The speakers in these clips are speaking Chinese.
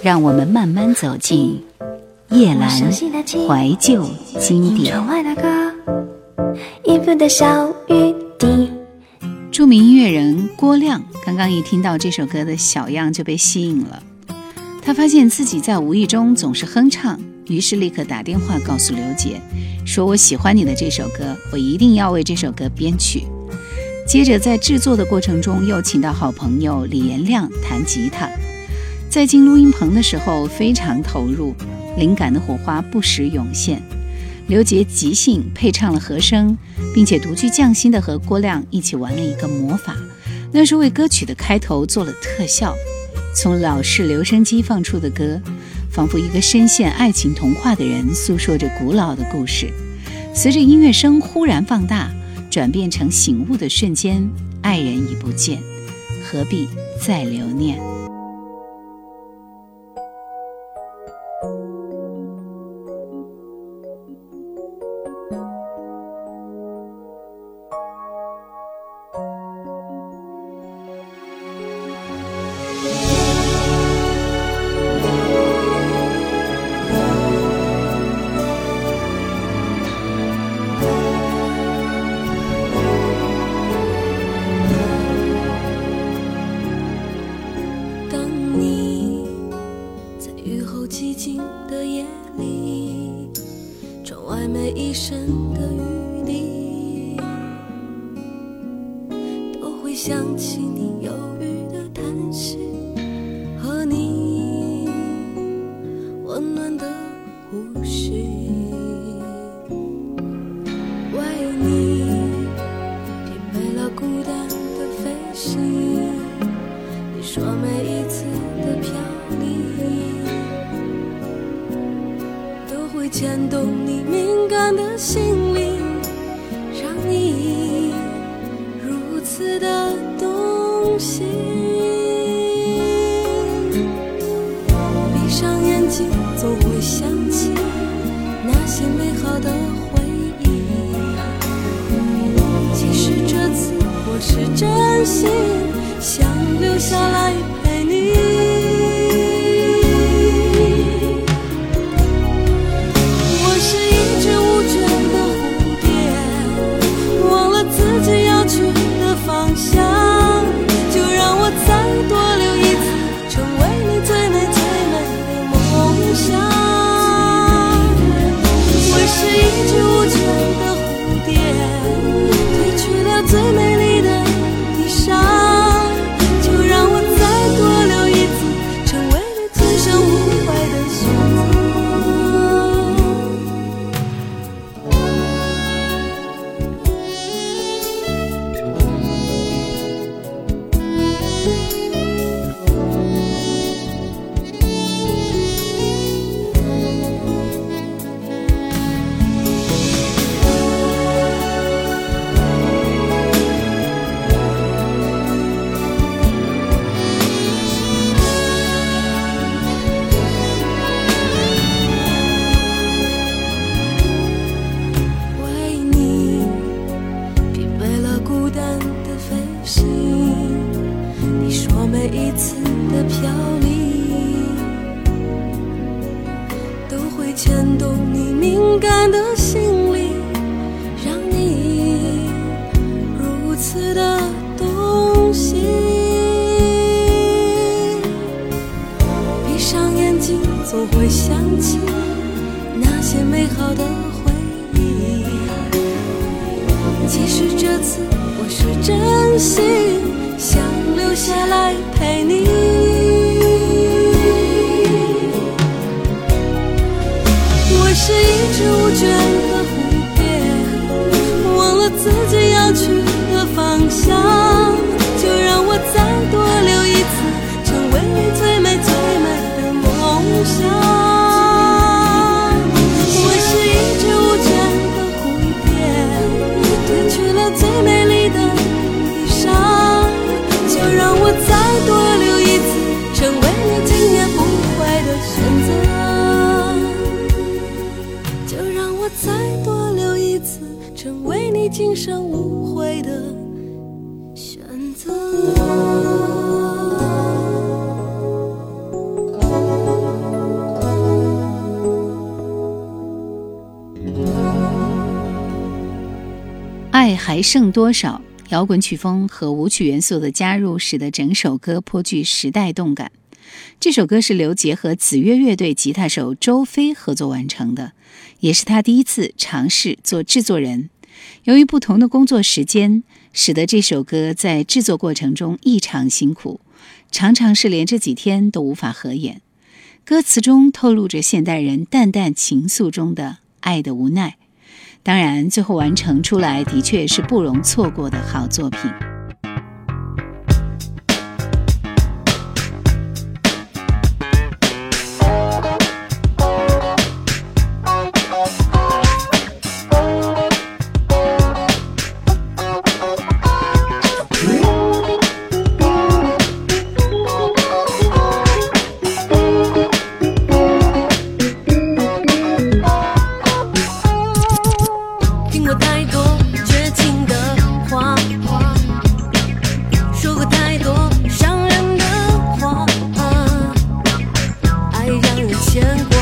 让我们慢慢走进叶阑怀旧经典。著名音乐人郭亮刚刚一听到这首歌的小样就被吸引了，他发现自己在无意中总是哼唱，于是立刻打电话告诉刘杰，说我喜欢你的这首歌，我一定要为这首歌编曲。接着在制作的过程中，又请到好朋友李延亮弹吉他。在进录音棚的时候非常投入，灵感的火花不时涌现。刘杰即兴配唱了和声，并且独具匠心的和郭亮一起玩了一个魔法，那是为歌曲的开头做了特效。从老式留声机放出的歌，仿佛一个深陷爱情童话的人诉说着古老的故事。随着音乐声忽然放大，转变成醒悟的瞬间，爱人已不见，何必再留念？你敏感的心灵，让你如此的动心。闭上眼睛，总会想起那些美好的回忆。其实这次我是真心想留下来。想，我是一只无穷的蝴蝶，去了最美。今生无悔的选择爱还剩多少，摇滚曲风和舞曲元素的加入使得整首歌颇具时代动感。这首歌是刘杰和紫月乐队吉他手周飞合作完成的，也是他第一次尝试做制作人。由于不同的工作时间，使得这首歌在制作过程中异常辛苦，常常是连着几天都无法合眼。歌词中透露着现代人淡淡情愫中的爱的无奈。当然，最后完成出来的确是不容错过的好作品。yeah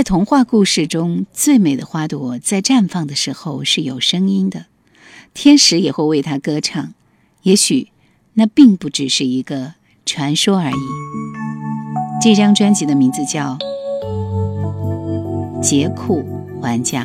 在童话故事中，最美的花朵在绽放的时候是有声音的，天使也会为它歌唱。也许，那并不只是一个传说而已。这张专辑的名字叫《杰库玩家》。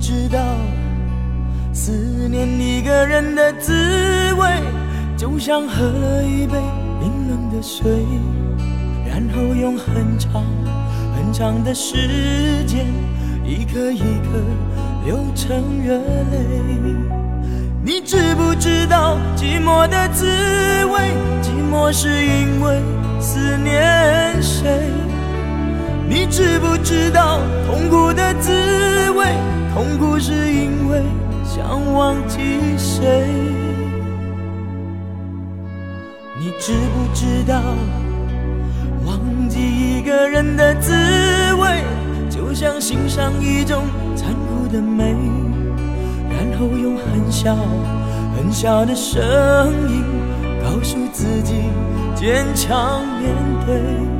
知道，思念一个人的滋味，就像喝了一杯冰冷的水，然后用很长很长的时间，一颗一颗流成热泪。你知不知道寂寞的滋味？寂寞是因为思念谁？你知不知道痛苦的滋味？痛苦是因为想忘记谁？你知不知道忘记一个人的滋味，就像欣赏一种残酷的美，然后用很小很小的声音告诉自己坚强面对。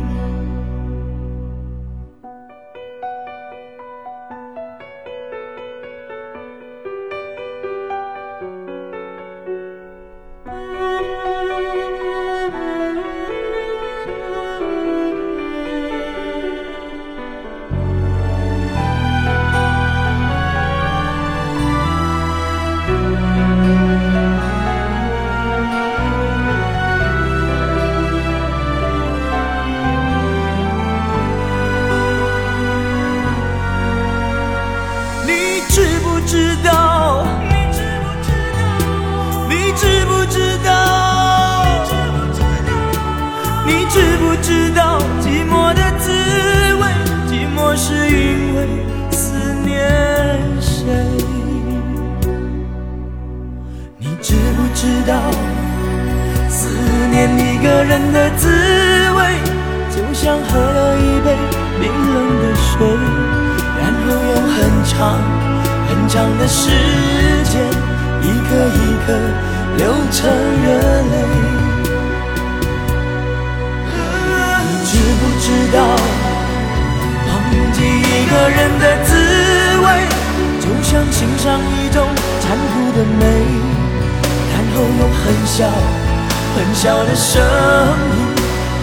声音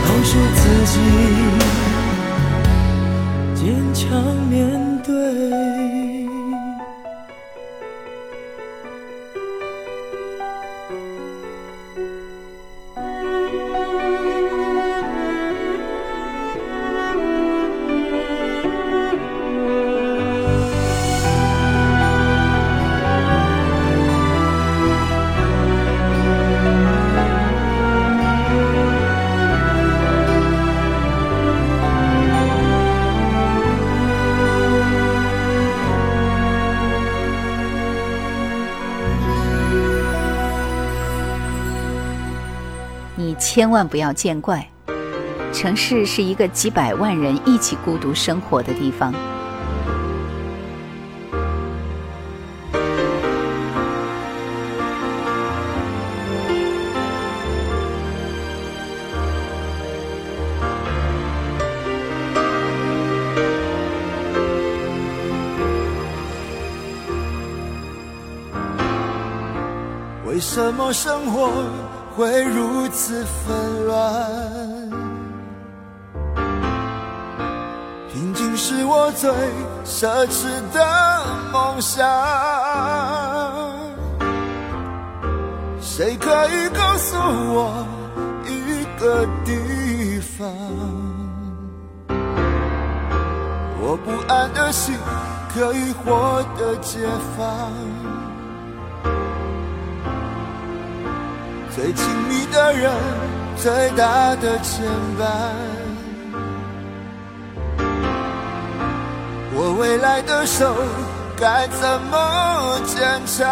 告诉自己。坚强面你千万不要见怪。城市是一个几百万人一起孤独生活的地方。为什么生活会如此纷乱？平静是我最奢侈的梦想。谁可以告诉我一个地方？我不安的心可以获得解放。最亲密的人，最大的牵绊。我未来的手该怎么坚强？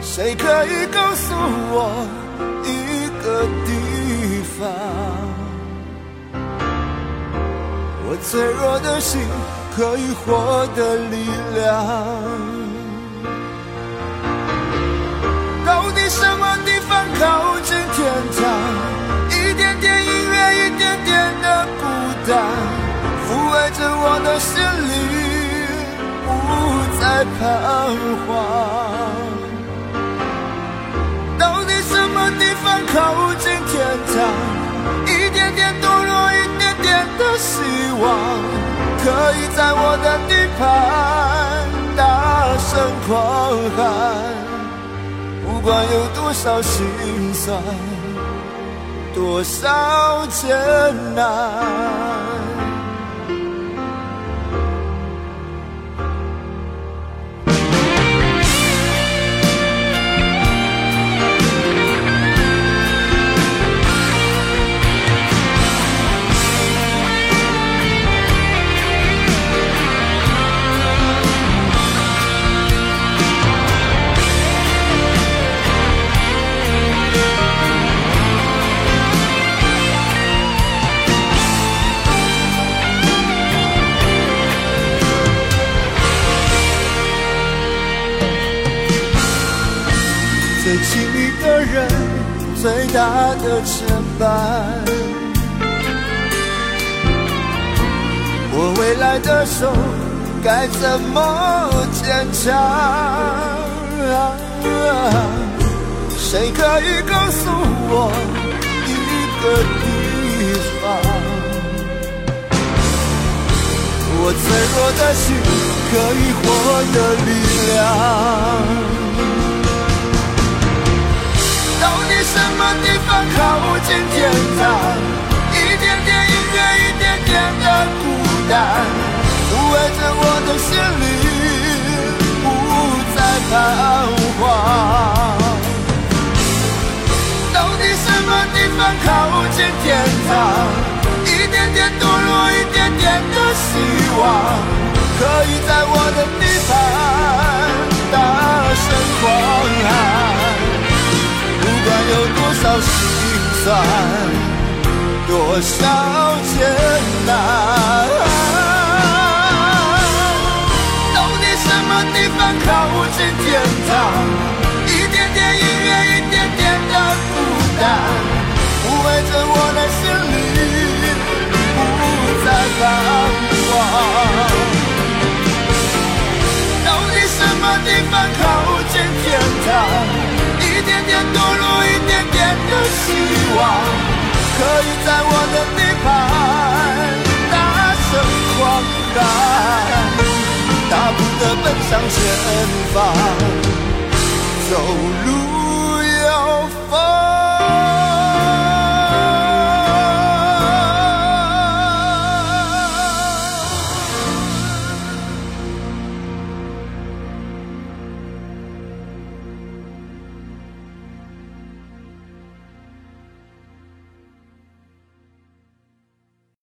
谁可以告诉我一个地方？我脆弱的心可以获得力量。天堂？一点点音乐，一点点的孤单，抚慰着我的心灵，不再彷徨。到底什么地方靠近天堂？一点点堕落，一点点的希望，可以在我的地盘大声狂喊。不管有多少心酸，多少艰难。亲密的人，最大的牵绊。我未来的手该怎么坚强？谁可以告诉我一个地方？我脆弱的心可以获得力量。什么地方靠近天堂？一点点音乐，一点点的孤单，抚慰着我的心灵，不再彷徨。到底什么地方靠近天堂？一点点堕落，一点点的希望，可以在我的地盘大声狂喊。有多少心酸，多少艰难，到底什么地方靠近天堂？一点点音乐，一点点的孤单，抚慰着我的心灵，不再彷徨。望可以在我的地盘大声狂喊大步的奔向前方走路有风。